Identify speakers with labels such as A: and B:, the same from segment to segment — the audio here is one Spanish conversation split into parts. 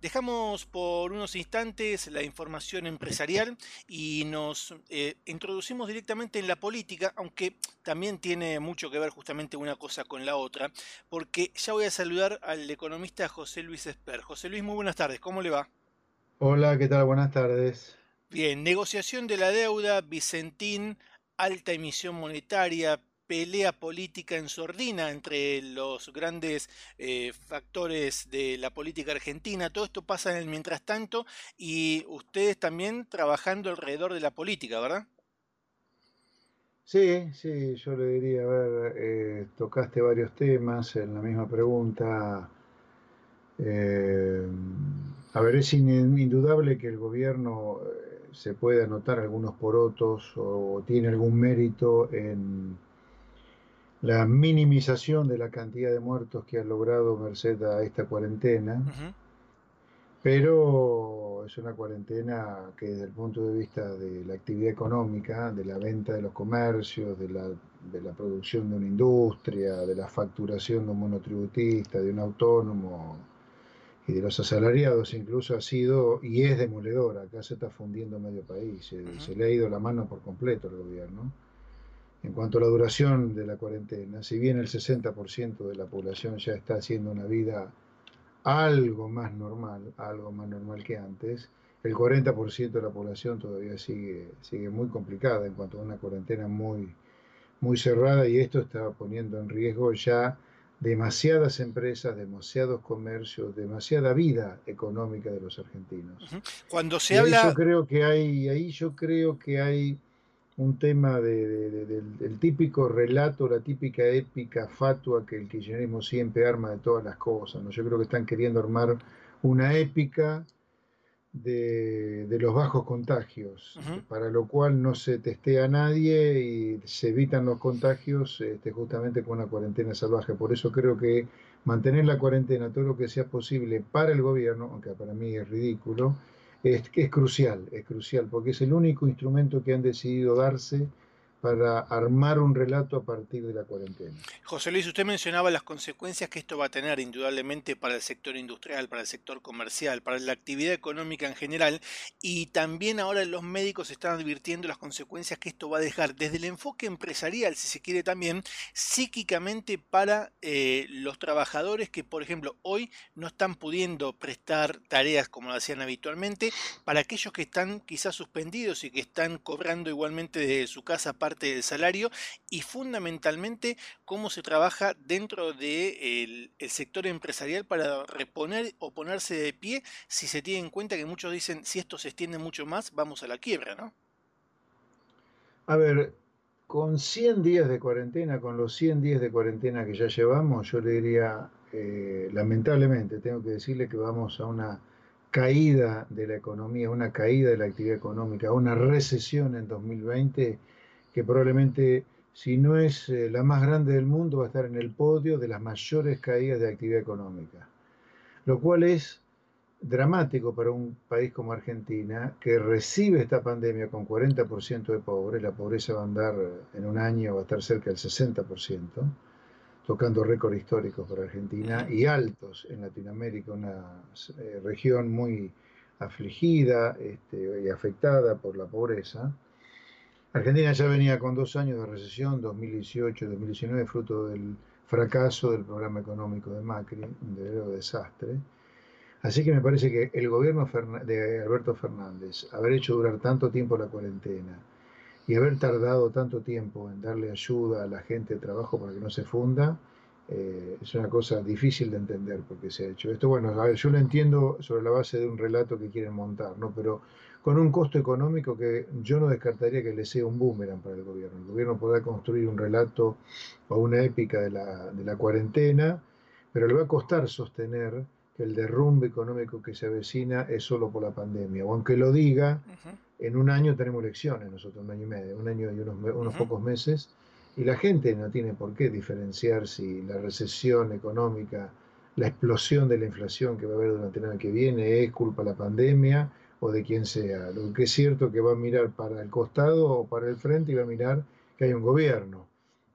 A: Dejamos por unos instantes la información empresarial y nos eh, introducimos directamente en la política, aunque también tiene mucho que ver justamente una cosa con la otra, porque ya voy a saludar al economista José Luis Esper. José Luis, muy buenas tardes, ¿cómo le va?
B: Hola, ¿qué tal? Buenas tardes.
A: Bien, negociación de la deuda, Vicentín, alta emisión monetaria, pelea política en sordina entre los grandes eh, factores de la política argentina. Todo esto pasa en el mientras tanto y ustedes también trabajando alrededor de la política, ¿verdad?
B: Sí, sí, yo le diría, a ver, eh, tocaste varios temas en la misma pregunta. Eh, a ver, es indudable que el gobierno se puede anotar algunos porotos o tiene algún mérito en la minimización de la cantidad de muertos que ha logrado merced a esta cuarentena, pero es una cuarentena que desde el punto de vista de la actividad económica, de la venta de los comercios, de la, de la producción de una industria, de la facturación de un monotributista, de un autónomo y de los asalariados incluso ha sido y es demoledora. Acá se está fundiendo medio país, se, se le ha ido la mano por completo al gobierno. En cuanto a la duración de la cuarentena, si bien el 60% de la población ya está haciendo una vida algo más normal, algo más normal que antes, el 40% de la población todavía sigue, sigue muy complicada en cuanto a una cuarentena muy, muy cerrada y esto está poniendo en riesgo ya demasiadas empresas, demasiados comercios, demasiada vida económica de los argentinos.
A: Cuando se habla...
B: Yo creo que hay, ahí yo creo que hay un tema del, típico relato, la típica épica fatua que el kirchnerismo siempre arma de todas las cosas. ¿no? Yo creo que están queriendo armar una épica de, los bajos contagios, para lo cual no se testea a nadie y se evitan los contagios este, justamente con una cuarentena salvaje. Por eso creo que mantener la cuarentena todo lo que sea posible para el gobierno, aunque para mí es ridículo, es, es crucial, es crucial, porque es el único instrumento que han decidido darse para armar un relato a partir de la cuarentena.
A: José Luis, usted mencionaba las consecuencias que esto va a tener indudablemente para el sector industrial, para el sector comercial, para la actividad económica en general, y también ahora los médicos están advirtiendo las consecuencias que esto va a dejar desde el enfoque empresarial, si se quiere también, psíquicamente para eh, los trabajadores que, por ejemplo, hoy no están pudiendo prestar tareas como lo hacían habitualmente, para aquellos que están quizás suspendidos y que están cobrando igualmente desde su casa para parte del salario y fundamentalmente cómo se trabaja dentro del el sector empresarial para reponer o ponerse de pie si se tiene en cuenta que muchos dicen si esto se extiende mucho más vamos a la quiebra, ¿no?
B: A ver, con 100 días de cuarentena, con los 100 días de cuarentena que ya llevamos, yo le diría, eh, lamentablemente, tengo que decirle que vamos a una caída de la economía, una caída de la actividad económica, una recesión en 2020 que probablemente, si no es eh, la más grande del mundo, va a estar en el podio de las mayores caídas de actividad económica. Lo cual es dramático para un país como Argentina, que recibe esta pandemia con 40% de pobres, la pobreza va a andar en un año, va a estar cerca del 60%, tocando récord históricos para Argentina, y altos en Latinoamérica, una eh, región muy afligida este, y afectada por la pobreza. Argentina ya venía con dos años de recesión, 2018-2019, fruto del fracaso del programa económico de Macri, un verdadero desastre. Así que me parece que el gobierno de Alberto Fernández, haber hecho durar tanto tiempo la cuarentena y haber tardado tanto tiempo en darle ayuda a la gente de trabajo para que no se funda, eh, es una cosa difícil de entender porque se ha hecho. Esto, bueno, yo lo entiendo sobre la base de un relato que quieren montar, ¿no? Pero con un costo económico que yo no descartaría que le sea un boomerang para el gobierno. El gobierno podrá construir un relato o una épica de la, de la cuarentena, pero le va a costar sostener que el derrumbe económico que se avecina es solo por la pandemia. O aunque lo diga, en un año tenemos elecciones, nosotros un año y medio, un año y unos, unos pocos meses y la gente no tiene por qué diferenciar si la recesión económica, la explosión de la inflación que va a haber durante el año que viene es culpa de la pandemia o de quien sea. Lo que es cierto que va a mirar para el costado o para el frente y va a mirar que hay un gobierno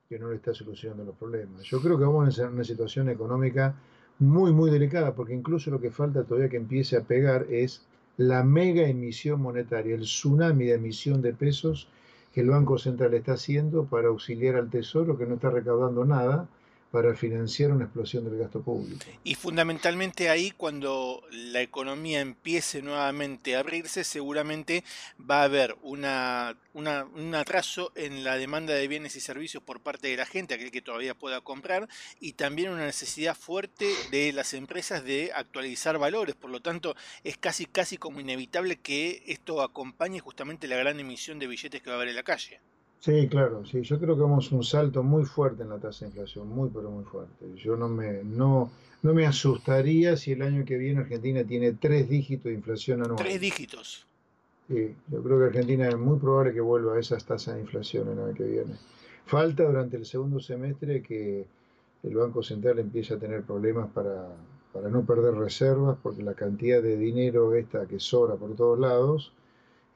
B: que no le está solucionando los problemas. Yo creo que vamos a una situación económica muy, muy delicada, porque incluso lo que falta todavía que empiece a pegar es la mega emisión monetaria, el tsunami de emisión de pesos que el Banco Central está haciendo para auxiliar al Tesoro, que no está recaudando nada, para financiar una explosión del gasto público.
A: Y fundamentalmente ahí, cuando la economía empiece nuevamente a abrirse, seguramente va a haber una, un atraso en la demanda de bienes y servicios por parte de la gente, aquel que todavía pueda comprar, y también una necesidad fuerte de las empresas de actualizar valores. Por lo tanto, es casi, casi como inevitable que esto acompañe justamente la gran emisión de billetes que va a haber en la calle.
B: Sí, claro, sí, yo creo que vamos un salto muy fuerte en la tasa de inflación, muy pero muy fuerte. Yo no me, no, no me asustaría si el año que viene Argentina tiene tres dígitos de inflación anual.
A: Tres dígitos.
B: Sí, yo creo que Argentina es muy probable que vuelva a esas tasas de inflación el año que viene. Falta durante el segundo semestre que el Banco Central empiece a tener problemas para, para no perder reservas, porque la cantidad de dinero esta que sobra por todos lados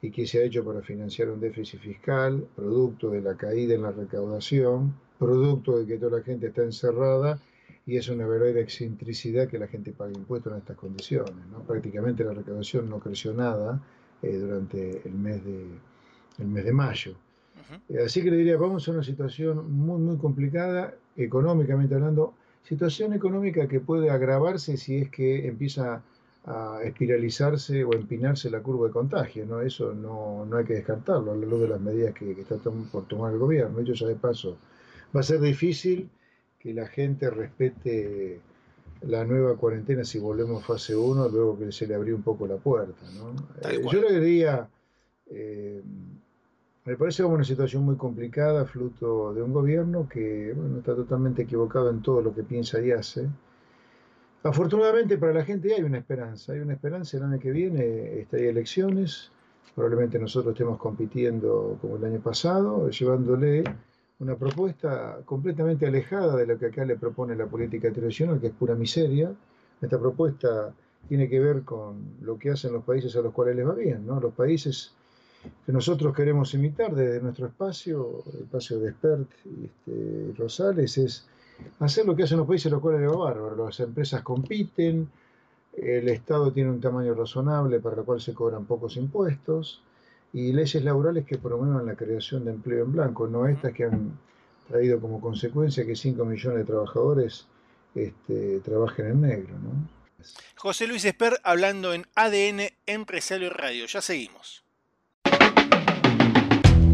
B: y que se ha hecho para financiar un déficit fiscal, producto de la caída en la recaudación, producto de que toda la gente está encerrada y es una verdadera excentricidad que la gente pague impuestos en estas condiciones. ¿no? Prácticamente la recaudación no creció nada eh, durante el mes de, el mes de mayo. Eh, así que le diría, vamos a una situación muy, muy complicada, económicamente hablando, situación económica que puede agravarse si es que empieza a espiralizarse o empinarse la curva de contagio, ¿no? Eso no, no hay que descartarlo a la luz de las medidas que, que está por tomar el gobierno. Ellos ya de paso, va a ser difícil que la gente respete la nueva cuarentena si volvemos a fase 1, luego que se le abrió un poco la puerta, ¿no? Eh, yo le diría, eh, me parece como una situación muy complicada, fruto de un gobierno que bueno, está totalmente equivocado en todo lo que piensa y hace Afortunadamente para la gente hay una esperanza, hay una esperanza el año que viene, este, hay elecciones, probablemente nosotros estemos compitiendo como el año pasado, llevándole una propuesta completamente alejada de lo que acá le propone la política tradicional, que es pura miseria. Esta propuesta tiene que ver con lo que hacen los países a los cuales les va bien, ¿no? Los países que nosotros queremos imitar desde nuestro espacio, el espacio de Spert y este, Rosales, es hacer lo que hacen los países los cuales le va bárbaro. Las empresas compiten, el Estado tiene un tamaño razonable para lo cual se cobran pocos impuestos y leyes laborales que promuevan la creación de empleo en blanco, no estas que han traído como consecuencia que 5 millones de trabajadores este, trabajen en negro. ¿no?
A: José Luis Esper hablando en ADN Empresario Radio. Ya seguimos.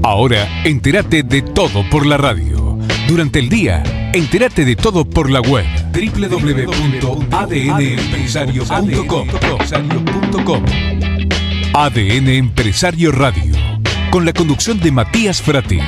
C: Ahora, entérate de todo por la radio. Durante el día Entérate de todo por la web www.adnempresario.com. ADN Empresario Radio, con la conducción de Matías Frati.